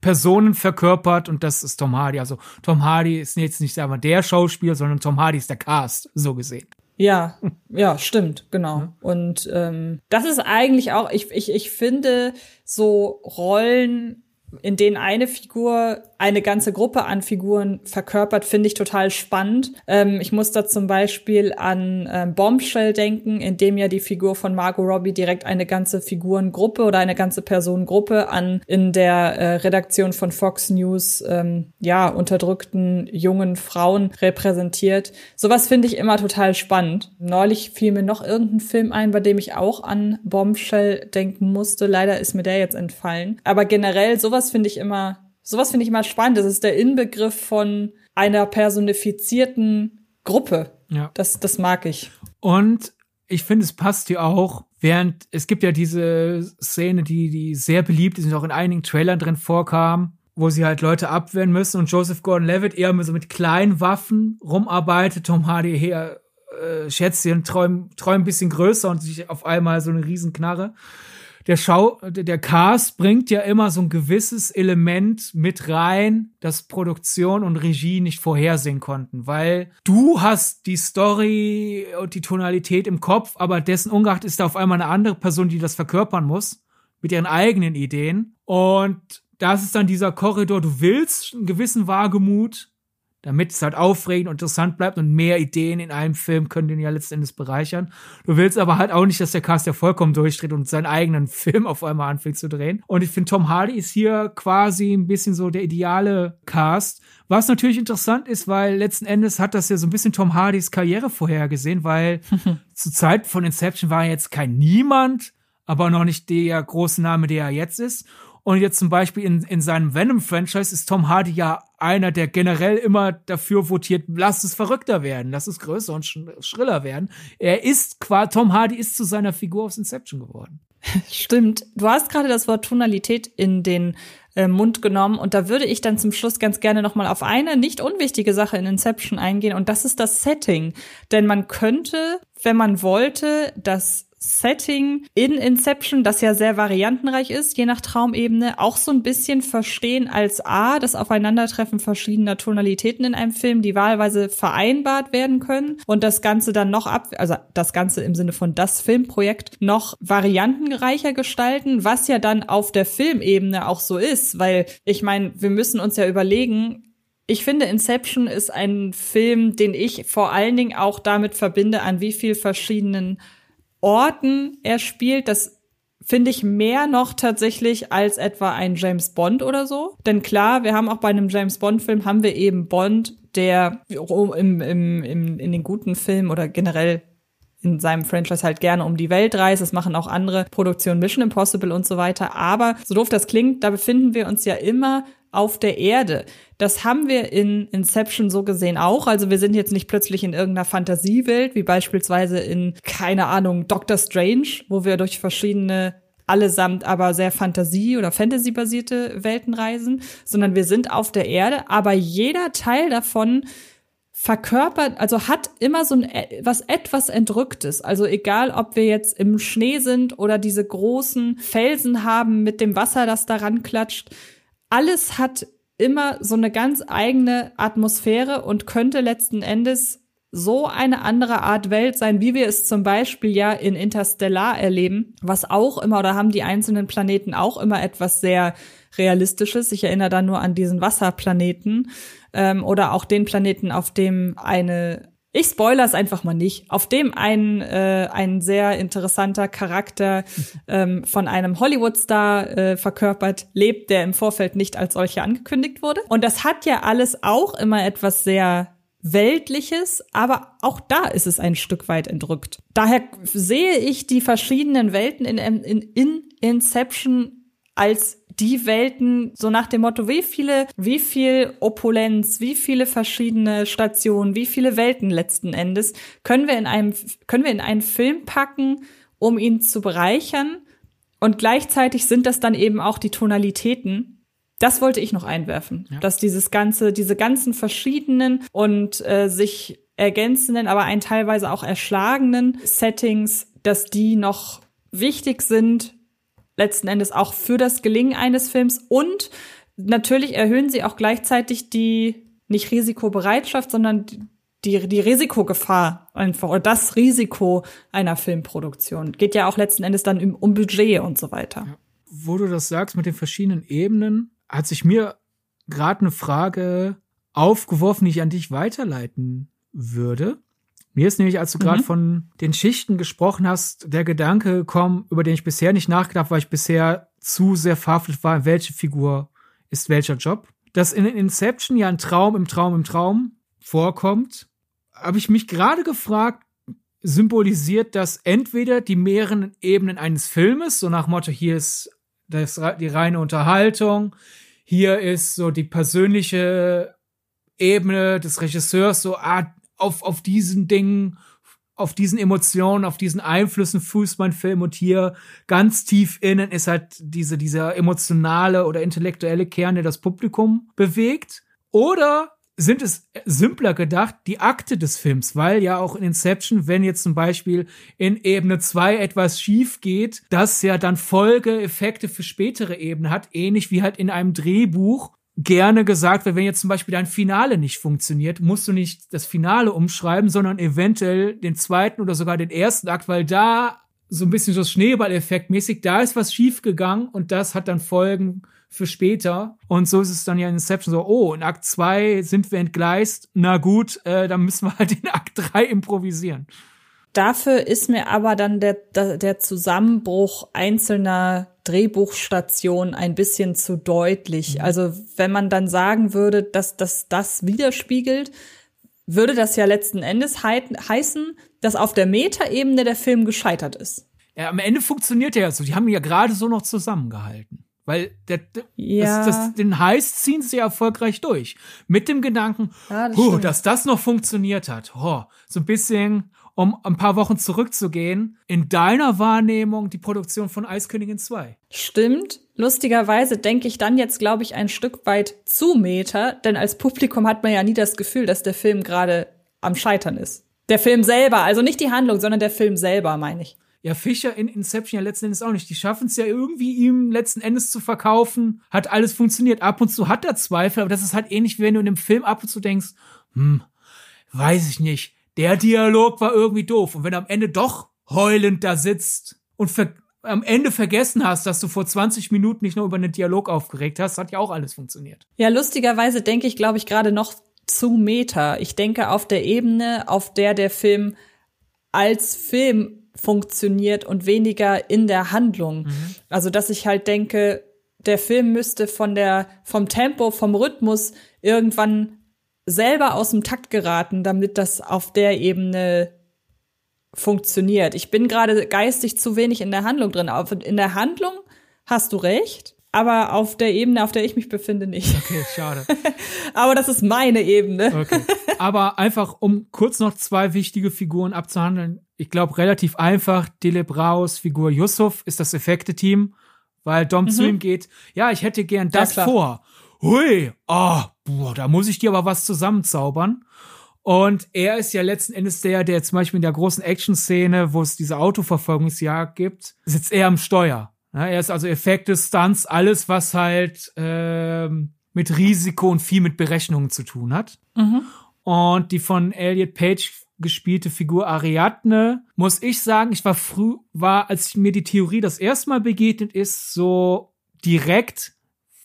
Personen verkörpert und das ist Tom Hardy. Also Tom Hardy ist jetzt nicht wir, der Schauspieler, sondern Tom Hardy ist der Cast, so gesehen. Ja, ja, stimmt, genau. Und ähm, das ist eigentlich auch, ich, ich, ich finde so Rollen in denen eine Figur eine ganze Gruppe an Figuren verkörpert, finde ich total spannend. Ähm, ich muss da zum Beispiel an ähm, Bombshell denken, in dem ja die Figur von Margot Robbie direkt eine ganze Figurengruppe oder eine ganze Personengruppe an in der äh, Redaktion von Fox News ähm, ja unterdrückten jungen Frauen repräsentiert. Sowas finde ich immer total spannend. Neulich fiel mir noch irgendein Film ein, bei dem ich auch an Bombshell denken musste. Leider ist mir der jetzt entfallen. Aber generell sowas finde ich immer, sowas finde ich immer spannend. Das ist der Inbegriff von einer personifizierten Gruppe. Ja. Das, das mag ich. Und ich finde, es passt hier auch, während es gibt ja diese Szene, die, die sehr beliebt ist und auch in einigen Trailern drin vorkam, wo sie halt Leute abwehren müssen und Joseph Gordon-Levitt eher so mit kleinen Waffen rumarbeitet. Tom Hardy her äh, schätzt sie und träumt träum ein bisschen größer und sich auf einmal so eine riesen Knarre der Schau, der Cast bringt ja immer so ein gewisses Element mit rein, das Produktion und Regie nicht vorhersehen konnten, weil du hast die Story und die Tonalität im Kopf, aber dessen ungeachtet ist da auf einmal eine andere Person, die das verkörpern muss, mit ihren eigenen Ideen. Und das ist dann dieser Korridor, du willst einen gewissen Wagemut, damit es halt aufregend und interessant bleibt und mehr Ideen in einem Film können den ja letztendlich bereichern. Du willst aber halt auch nicht, dass der Cast ja vollkommen durchdreht und seinen eigenen Film auf einmal anfängt zu drehen. Und ich finde, Tom Hardy ist hier quasi ein bisschen so der ideale Cast. Was natürlich interessant ist, weil letzten Endes hat das ja so ein bisschen Tom Hardys Karriere vorhergesehen, weil zur Zeit von Inception war er jetzt kein Niemand, aber noch nicht der große Name, der er jetzt ist. Und jetzt zum Beispiel in, in seinem Venom-Franchise ist Tom Hardy ja einer, der generell immer dafür votiert, lass es verrückter werden, lass es größer und schriller werden. Er ist quasi, Tom Hardy ist zu seiner Figur aus Inception geworden. Stimmt. Du hast gerade das Wort Tonalität in den äh, Mund genommen und da würde ich dann zum Schluss ganz gerne noch mal auf eine nicht unwichtige Sache in Inception eingehen und das ist das Setting, denn man könnte, wenn man wollte, das Setting in Inception, das ja sehr variantenreich ist, je nach Traumebene, auch so ein bisschen verstehen als A, das Aufeinandertreffen verschiedener Tonalitäten in einem Film, die wahlweise vereinbart werden können und das Ganze dann noch ab, also das Ganze im Sinne von das Filmprojekt noch variantenreicher gestalten, was ja dann auf der Filmebene auch so ist, weil ich meine, wir müssen uns ja überlegen, ich finde, Inception ist ein Film, den ich vor allen Dingen auch damit verbinde, an wie viel verschiedenen Orten er spielt, das finde ich mehr noch tatsächlich als etwa ein James Bond oder so. Denn klar, wir haben auch bei einem James Bond Film haben wir eben Bond, der im, im, im, in den guten Filmen oder generell in seinem Franchise halt gerne um die Welt reist. Das machen auch andere Produktionen, Mission Impossible und so weiter. Aber so doof das klingt, da befinden wir uns ja immer auf der Erde. Das haben wir in Inception so gesehen auch. Also wir sind jetzt nicht plötzlich in irgendeiner Fantasiewelt, wie beispielsweise in, keine Ahnung, Doctor Strange, wo wir durch verschiedene allesamt aber sehr Fantasie- oder Fantasy-basierte Welten reisen, sondern wir sind auf der Erde, aber jeder Teil davon verkörpert, also hat immer so ein äh, was etwas entrücktes. Also egal, ob wir jetzt im Schnee sind oder diese großen Felsen haben mit dem Wasser, das daran klatscht, alles hat immer so eine ganz eigene Atmosphäre und könnte letzten Endes so eine andere Art Welt sein, wie wir es zum Beispiel ja in Interstellar erleben, was auch immer, oder haben die einzelnen Planeten auch immer etwas sehr Realistisches. Ich erinnere da nur an diesen Wasserplaneten ähm, oder auch den Planeten, auf dem eine ich spoiler es einfach mal nicht, auf dem ein, äh, ein sehr interessanter Charakter ähm, von einem Hollywood-Star äh, verkörpert lebt, der im Vorfeld nicht als solcher angekündigt wurde. Und das hat ja alles auch immer etwas sehr Weltliches, aber auch da ist es ein Stück weit entrückt. Daher sehe ich die verschiedenen Welten in, in, in Inception als die Welten so nach dem Motto, wie viele, wie viel Opulenz, wie viele verschiedene Stationen, wie viele Welten letzten Endes können wir in einem, können wir in einen Film packen, um ihn zu bereichern. Und gleichzeitig sind das dann eben auch die Tonalitäten. Das wollte ich noch einwerfen, ja. dass dieses ganze, diese ganzen verschiedenen und äh, sich ergänzenden, aber ein teilweise auch erschlagenen Settings, dass die noch wichtig sind letzten Endes auch für das Gelingen eines Films und natürlich erhöhen sie auch gleichzeitig die nicht Risikobereitschaft, sondern die, die Risikogefahr einfach oder das Risiko einer Filmproduktion. Geht ja auch letzten Endes dann um, Budget und so weiter. Wo du das sagst mit den verschiedenen Ebenen, hat sich mir gerade eine Frage aufgeworfen, die ich an dich weiterleiten würde. Mir ist nämlich, als du gerade mhm. von den Schichten gesprochen hast, der Gedanke gekommen, über den ich bisher nicht nachgedacht habe, weil ich bisher zu sehr verhaftet war, welche Figur ist welcher Job. Dass in Inception ja ein Traum im Traum im Traum vorkommt, habe ich mich gerade gefragt, symbolisiert das entweder die mehreren Ebenen eines Filmes, so nach Motto, hier ist das, die reine Unterhaltung, hier ist so die persönliche Ebene des Regisseurs, so, ah, auf, auf diesen Dingen, auf diesen Emotionen, auf diesen Einflüssen fußt mein Film und hier ganz tief innen ist halt diese, dieser emotionale oder intellektuelle Kern, der das Publikum bewegt. Oder sind es simpler gedacht, die Akte des Films, weil ja auch in Inception, wenn jetzt zum Beispiel in Ebene 2 etwas schief geht, das ja dann Folgeeffekte für spätere Ebenen hat, ähnlich wie halt in einem Drehbuch, gerne gesagt wird, wenn jetzt zum Beispiel dein Finale nicht funktioniert, musst du nicht das Finale umschreiben, sondern eventuell den zweiten oder sogar den ersten Akt, weil da so ein bisschen so Schneeballeffekt mäßig, da ist was schief gegangen und das hat dann Folgen für später. Und so ist es dann ja in Inception so, oh, in Akt zwei sind wir entgleist, na gut, äh, dann müssen wir halt in Akt drei improvisieren. Dafür ist mir aber dann der, der, der Zusammenbruch einzelner Drehbuchstationen ein bisschen zu deutlich. Mhm. Also wenn man dann sagen würde, dass, dass das widerspiegelt, würde das ja letzten Endes hei heißen, dass auf der Metaebene der Film gescheitert ist. Ja, am Ende funktioniert er ja so. Die haben ja gerade so noch zusammengehalten. Weil der, der, Ja. das, das, den Heist ziehen sie erfolgreich durch. Mit dem Gedanken, Ja, das stimmt. dass das noch funktioniert hat. Oh, so ein bisschen, um ein paar Wochen zurückzugehen, in deiner Wahrnehmung die Produktion von Eiskönigin 2. Stimmt. Lustigerweise denke ich dann jetzt, glaube ich, ein Stück weit zu Meta, denn als Publikum hat man ja nie das Gefühl, dass der Film gerade am Scheitern ist. Der Film selber, also nicht die Handlung, sondern der Film selber, meine ich. Ja, Fischer in Inception ja letzten Endes auch nicht. Die schaffen es ja irgendwie ihm letzten Endes zu verkaufen. Hat alles funktioniert. Ab und zu hat er Zweifel, aber das ist halt ähnlich, wie wenn du in einem Film ab und zu denkst, hm, weiß ich nicht. Der Dialog war irgendwie doof. Und wenn du am Ende doch heulend da sitzt und am Ende vergessen hast, dass du vor 20 Minuten nicht nur über einen Dialog aufgeregt hast, hat ja auch alles funktioniert. Ja, lustigerweise denke ich, glaube ich, gerade noch zu Meta. Ich denke auf der Ebene, auf der der Film als Film funktioniert und weniger in der Handlung. Also, dass ich halt denke, der Film müsste von der, vom Tempo, vom Rhythmus irgendwann selber aus dem Takt geraten, damit das auf der Ebene funktioniert. Ich bin gerade geistig zu wenig in der Handlung drin. Auf- In der Handlung hast du recht, aber auf der Ebene, auf der ich mich befinde, nicht. Okay, schade. Aber das ist meine Ebene. Okay. Aber einfach, um kurz noch zwei wichtige Figuren abzuhandeln. Ich glaube, relativ einfach. Dele Braus Figur Yusuf ist das Effekte-Team, weil Dom zu ihm geht. Ja, ich hätte gern das klar. vor. Hui, ah, boah, da muss ich dir aber was zusammenzaubern. Und er ist ja letzten Endes der, der zum Beispiel in der großen Action-Szene, wo es diese Autoverfolgungsjagd gibt, sitzt er am Steuer. Ja, er ist also Effekte, Stunts, alles, was halt ähm, mit Risiko und viel mit Berechnungen zu tun hat. Und die von Elliot Page gespielte Figur Ariadne, muss ich sagen, ich war früh, war, als mir die Theorie das erste Mal begegnet ist, so direkt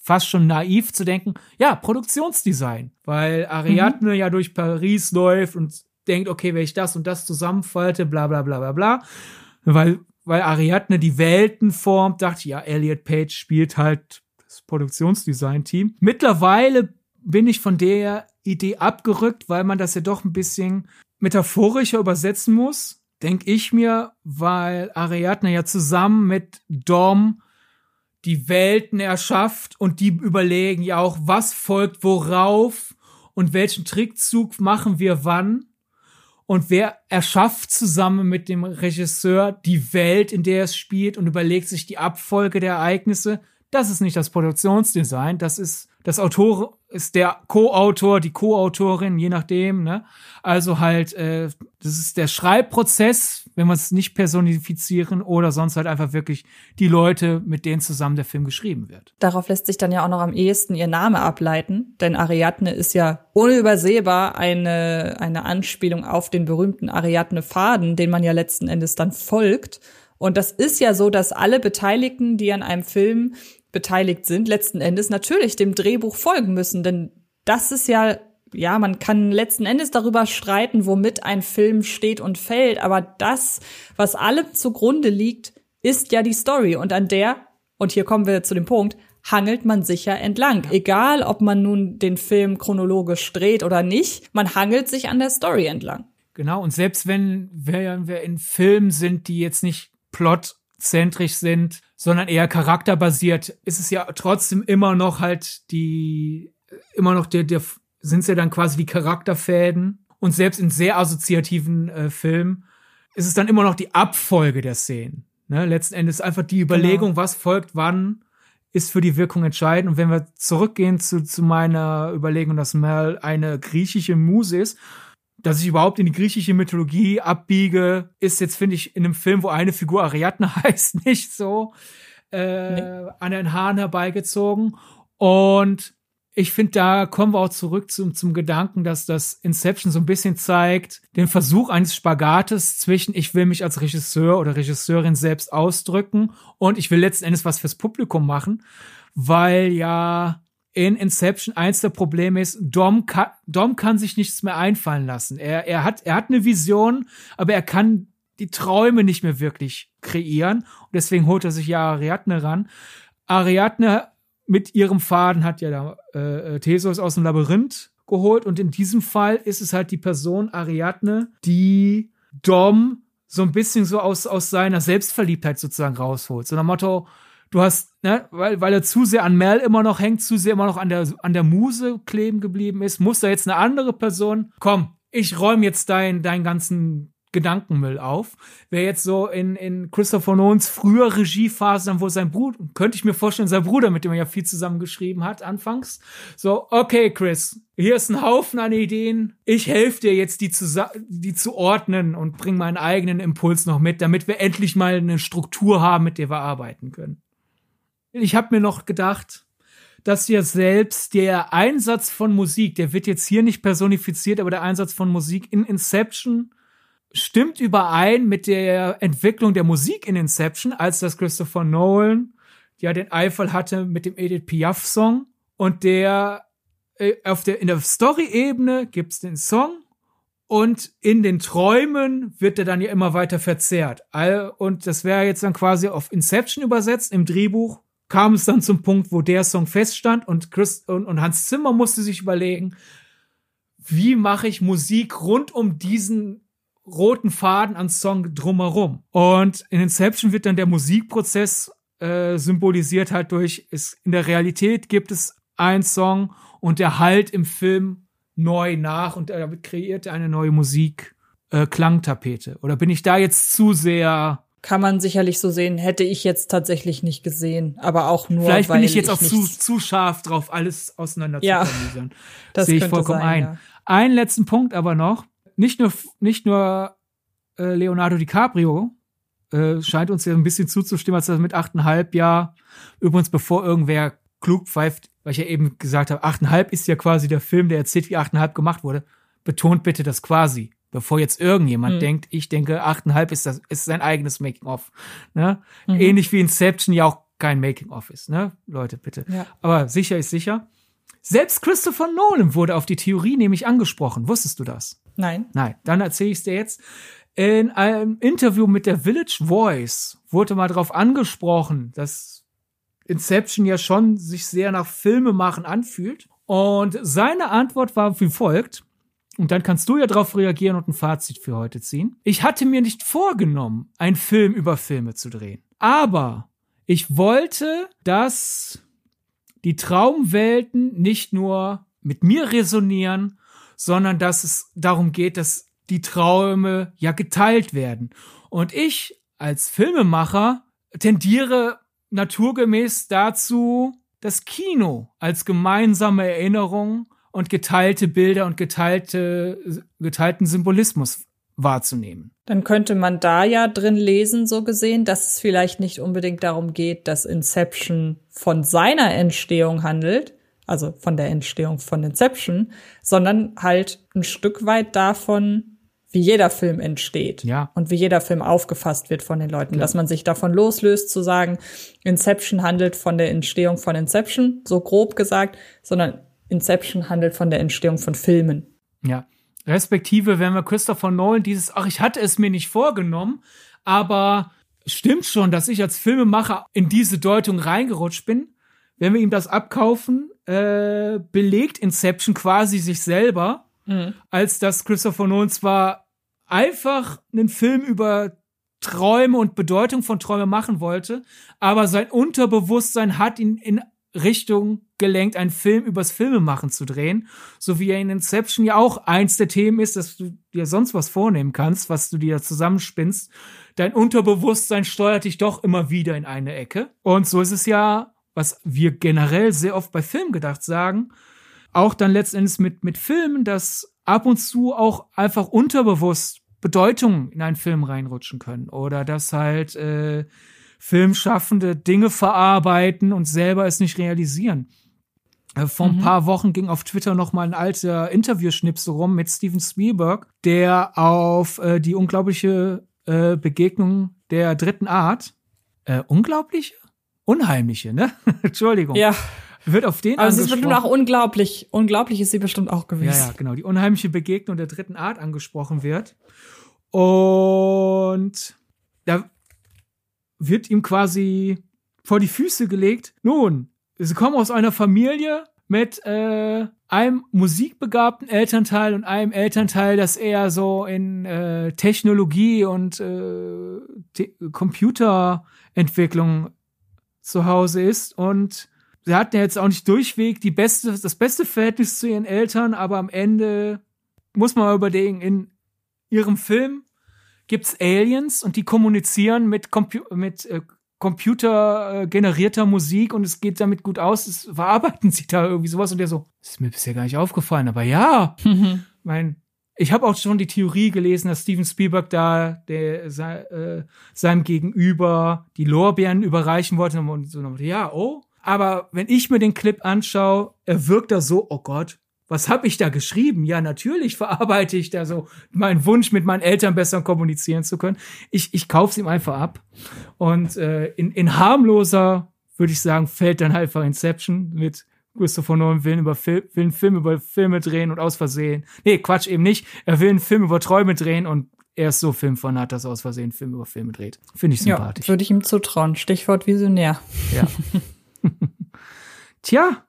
fast schon naiv zu denken, ja, Produktionsdesign, weil Ariadne ja durch Paris läuft und denkt, okay, wenn ich das und das zusammenfalte, bla bla bla bla bla, weil, weil Ariadne die Welten formt, dachte ich, ja, Elliot Page spielt halt das Produktionsdesign-Team. Mittlerweile bin ich von der Idee abgerückt, weil man das ja doch ein bisschen metaphorischer übersetzen muss, denke ich mir, weil Ariadne ja zusammen mit Dom die Welten erschafft und die überlegen ja auch, was folgt worauf und welchen Trickzug machen wir wann. Und wer erschafft zusammen mit dem Regisseur die Welt, in der es spielt und überlegt sich die Abfolge der Ereignisse. Das ist nicht das Produktionsdesign, das ist das Autor ist der Co-Autor, die Co-Autorin, je nachdem. Ne? Also halt, äh, das ist der Schreibprozess, wenn wir es nicht personifizieren oder sonst halt einfach wirklich die Leute, mit denen zusammen der Film geschrieben wird. Darauf lässt sich dann ja auch noch am ehesten ihr Name ableiten, denn Ariadne ist ja unübersehbar eine, eine Anspielung auf den berühmten Ariadne-Faden, den man ja letzten Endes dann folgt. Und das ist ja so, dass alle Beteiligten, die an einem Film beteiligt sind, letzten Endes natürlich dem Drehbuch folgen müssen, denn das ist ja ja, man kann letzten Endes darüber streiten, womit ein Film steht und fällt, aber das, was allem zugrunde liegt, ist ja die Story und an der, und hier kommen wir zu dem Punkt, hangelt man sich ja entlang. Egal, ob man nun den Film chronologisch dreht oder nicht, man hangelt sich an der Story entlang. Genau, und selbst wenn wir, wir in Filmen sind, die jetzt nicht plotzentrisch sind, sondern eher charakterbasiert, ist es ja trotzdem immer noch halt die, immer noch der, der, sind es ja dann quasi die Charakterfäden. Und selbst in sehr assoziativen äh, Filmen ist es dann immer noch die Abfolge der Szenen. Ne? Letzten Endes einfach die Überlegung, Genau. was folgt wann, ist für die Wirkung entscheidend. Und wenn wir zurückgehen zu, zu meiner Überlegung, dass Mel eine griechische Muse ist, dass ich überhaupt in die griechische Mythologie abbiege, ist jetzt, finde ich, in einem Film, wo eine Figur Ariadne heißt, nicht so äh, an den Haaren herbeigezogen. Und ich finde, da kommen wir auch zurück zum, zum Gedanken, dass das Inception so ein bisschen zeigt, den Versuch eines Spagates zwischen, ich will mich als Regisseur oder Regisseurin selbst ausdrücken und ich will letzten Endes was fürs Publikum machen, weil ja in Inception eins der Probleme ist, Dom kann, Dom kann sich nichts mehr einfallen lassen. Er, er, hat, er hat eine Vision, aber er kann die Träume nicht mehr wirklich kreieren. Und deswegen holt er sich ja Ariadne ran. Ariadne mit ihrem Faden hat ja da äh, Theseus aus dem Labyrinth geholt. Und in diesem Fall ist es halt die Person Ariadne, die Dom so ein bisschen so aus, aus seiner Selbstverliebtheit sozusagen rausholt. So nach Motto, du hast, ne, weil, weil er zu sehr an Mel immer noch hängt, zu sehr immer noch an der, an der Muse kleben geblieben ist, muss da jetzt eine andere Person, komm, ich räume jetzt dein, deinen ganzen Gedankenmüll auf. Wer jetzt so in, in Christopher Nolans früher Regiephase, dann wo sein Bruder, könnte ich mir vorstellen, sein Bruder, mit dem er ja viel zusammengeschrieben hat, anfangs. So, okay, Chris, hier ist ein Haufen an Ideen. Ich helfe dir jetzt, die zu, die zu ordnen und bring meinen eigenen Impuls noch mit, damit wir endlich mal eine Struktur haben, mit der wir arbeiten können. Ich habe mir noch gedacht, dass ja selbst der Einsatz von Musik, der wird jetzt hier nicht personifiziert, aber der Einsatz von Musik in Inception stimmt überein mit der Entwicklung der Musik in Inception, als das Christopher Nolan ja den Eifel hatte mit dem Edith Piaf Song und der äh, auf der in der Story-Ebene gibt's den Song und in den Träumen wird er dann ja immer weiter verzerrt. Und das wäre jetzt dann quasi auf Inception übersetzt. Im Drehbuch kam es dann zum Punkt, wo der Song feststand und, Chris und, und Hans Zimmer musste sich überlegen, wie mache ich Musik rund um diesen roten Faden an Song drumherum. Und in Inception wird dann der Musikprozess äh, symbolisiert halt durch, ist, in der Realität gibt es einen Song und der halt im Film neu nach und damit kreiert er eine neue Musik, äh, Klangtapete. Oder bin ich da jetzt zu sehr kann man sicherlich so sehen. Hätte ich jetzt tatsächlich nicht gesehen, aber auch nur. Vielleicht bin ich jetzt auch zu, zu scharf drauf, alles auseinander ja, zu Das sehe ich vollkommen sein, ein. Ja. Einen letzten Punkt aber noch nicht nur, nicht nur äh, Leonardo DiCaprio äh, scheint uns ja ein bisschen zuzustimmen, als er mit achteinhalb Jahr, übrigens bevor irgendwer klug pfeift, weil ich ja eben gesagt habe, achteinhalb ist ja quasi der Film, der erzählt, wie achteinhalb gemacht wurde. Betont bitte das quasi, bevor jetzt irgendjemand mhm. denkt, ich denke, achteinhalb ist das, ist sein eigenes Making-of. Ne? Mhm. Ähnlich wie Inception ja auch kein Making-of ist, ne? Leute, bitte. Ja. Aber sicher ist sicher. Selbst Christopher Nolan wurde auf die Theorie nämlich angesprochen. Wusstest du das? Nein. Nein, dann erzähle ich es dir jetzt. In einem Interview mit der Village Voice wurde mal darauf angesprochen, dass Inception ja schon sich sehr nach Filme machen anfühlt. Und seine Antwort war wie folgt. Und dann kannst du ja darauf reagieren und ein Fazit für heute ziehen. Ich hatte mir nicht vorgenommen, einen Film über Filme zu drehen. Aber ich wollte, dass die Traumwelten nicht nur mit mir resonieren, sondern dass es darum geht, dass die Träume ja geteilt werden. Und ich als Filmemacher tendiere naturgemäß dazu, das Kino als gemeinsame Erinnerung und geteilte Bilder und geteilte, geteilten Symbolismus wahrzunehmen. Dann könnte man da ja drin lesen, so gesehen, dass es vielleicht nicht unbedingt darum geht, dass Inception von seiner Entstehung handelt, also von der Entstehung von Inception, sondern halt ein Stück weit davon, wie jeder Film entsteht ja. und wie jeder Film aufgefasst wird von den Leuten, ja. dass man sich davon loslöst zu sagen, Inception handelt von der Entstehung von Inception, so grob gesagt, sondern Inception handelt von der Entstehung von Filmen. Ja, respektive, wenn wir Christopher Nolan dieses, ach, ich hatte es mir nicht vorgenommen, aber stimmt schon, dass ich als Filmemacher in diese Deutung reingerutscht bin. Wenn wir ihm das abkaufen, äh, belegt Inception quasi sich selber, mhm. als dass Christopher Nolan zwar einfach einen Film über Träume und Bedeutung von Träume machen wollte, aber sein Unterbewusstsein hat ihn in Richtung gelenkt, einen Film übers Filmemachen zu drehen, so wie er in Inception ja auch eins der Themen ist, dass du dir sonst was vornehmen kannst, was du dir zusammenspinnst. Dein Unterbewusstsein steuert dich doch immer wieder in eine Ecke. Und so ist es ja was wir generell sehr oft bei Filmen gedacht sagen, auch dann letztendlich mit, mit Filmen, dass ab und zu auch einfach unterbewusst Bedeutungen in einen Film reinrutschen können oder dass halt äh, Filmschaffende Dinge verarbeiten und selber es nicht realisieren. Äh, vor ein mhm. paar Wochen ging auf Twitter noch mal ein alter Interviewschnipsel rum mit Steven Spielberg, der auf äh, die unglaubliche äh, Begegnung der dritten Art, äh, unglaubliche? Unheimliche, ne? Entschuldigung. Ja. Wird auf den Aber sie ist bestimmt auch unglaublich. Unglaublich ist sie bestimmt auch gewesen. Ja, ja, genau. Die unheimliche Begegnung der dritten Art angesprochen wird. Und da wird ihm quasi vor die Füße gelegt. Nun, sie kommen aus einer Familie mit äh, einem musikbegabten Elternteil und einem Elternteil, das eher so in äh, Technologie und äh, Computerentwicklung zu Hause ist. Und sie hatten jetzt auch nicht durchweg die beste, das beste Verhältnis zu ihren Eltern, aber am Ende muss man mal überlegen, in ihrem Film gibt's Aliens und die kommunizieren mit, Compu mit äh, computergenerierter Musik und es geht damit gut aus. Das verarbeiten sie da irgendwie sowas und der so, das ist mir bisher gar nicht aufgefallen, aber ja, mein, ich habe auch schon die Theorie gelesen, dass Steven Spielberg da der, äh, seinem Gegenüber die Lorbeeren überreichen wollte und so, ja, oh. Aber wenn ich mir den Clip anschaue, er wirkt da so, oh Gott, was habe ich da geschrieben? Ja, natürlich verarbeite ich da so meinen Wunsch, mit meinen Eltern besser kommunizieren zu können. Ich, ich kaufe es ihm einfach ab. Und äh, in, in harmloser, würde ich sagen, fällt dann halt einfach Inception mit Christopher Nolan will, über Fil will einen Film über Filme drehen und aus Versehen. Nee, Quatsch, eben nicht. Er will einen Film über Träume drehen und er ist so Filmfanat, dass er aus Versehen Film über Filme dreht. Finde ich sympathisch. Ja, würde ich ihm zutrauen. Stichwort Visionär. Ja. Tja,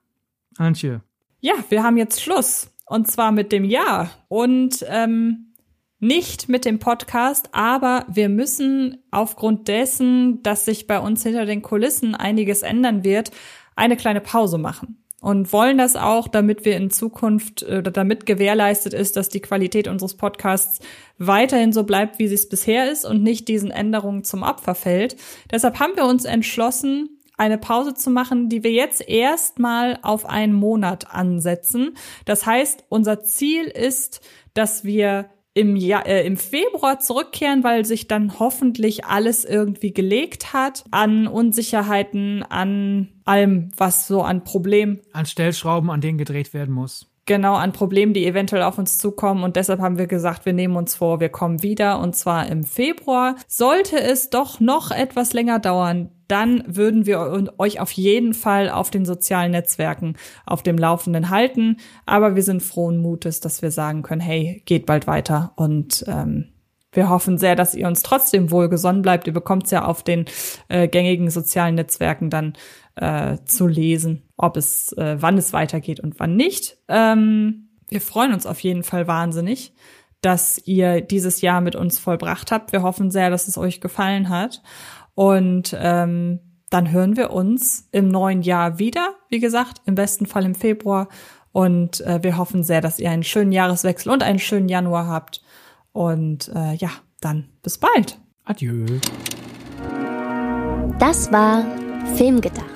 Antje, ja, wir haben jetzt Schluss. Und zwar mit dem Jahr. Und ähm, nicht mit dem Podcast, aber wir müssen aufgrund dessen, dass sich bei uns hinter den Kulissen einiges ändern wird, eine kleine Pause machen. Und wollen das auch, damit wir in Zukunft oder damit gewährleistet ist, dass die Qualität unseres Podcasts weiterhin so bleibt, wie sie es bisher ist und nicht diesen Änderungen zum Opfer fällt. Deshalb haben wir uns entschlossen, eine Pause zu machen, die wir jetzt erstmal auf einen Monat ansetzen. Das heißt, unser Ziel ist, dass wir im, Jahr, äh, im Februar zurückkehren, weil sich dann hoffentlich alles irgendwie gelegt hat an Unsicherheiten, an allem, was so an Problemen. An Stellschrauben, an denen gedreht werden muss genau an Problemen, die eventuell auf uns zukommen. Und deshalb haben wir gesagt, wir nehmen uns vor, wir kommen wieder und zwar im Februar. Sollte es doch noch etwas länger dauern, dann würden wir euch auf jeden Fall auf den sozialen Netzwerken auf dem Laufenden halten. Aber wir sind frohen Mutes, dass wir sagen können, hey, geht bald weiter und ähm, wir hoffen sehr, dass ihr uns trotzdem wohlgesonnen bleibt. Ihr bekommt es ja auf den äh, gängigen sozialen Netzwerken dann äh, zu lesen, ob es, äh, wann es weitergeht und wann nicht. Ähm, wir freuen uns auf jeden Fall wahnsinnig, dass ihr dieses Jahr mit uns vollbracht habt. Wir hoffen sehr, dass es euch gefallen hat. Und ähm, dann hören wir uns im neuen Jahr wieder. Wie gesagt, im besten Fall im Februar. Und äh, wir hoffen sehr, dass ihr einen schönen Jahreswechsel und einen schönen Januar habt. Und äh, ja, dann bis bald. Adieu. Das war Filmgedacht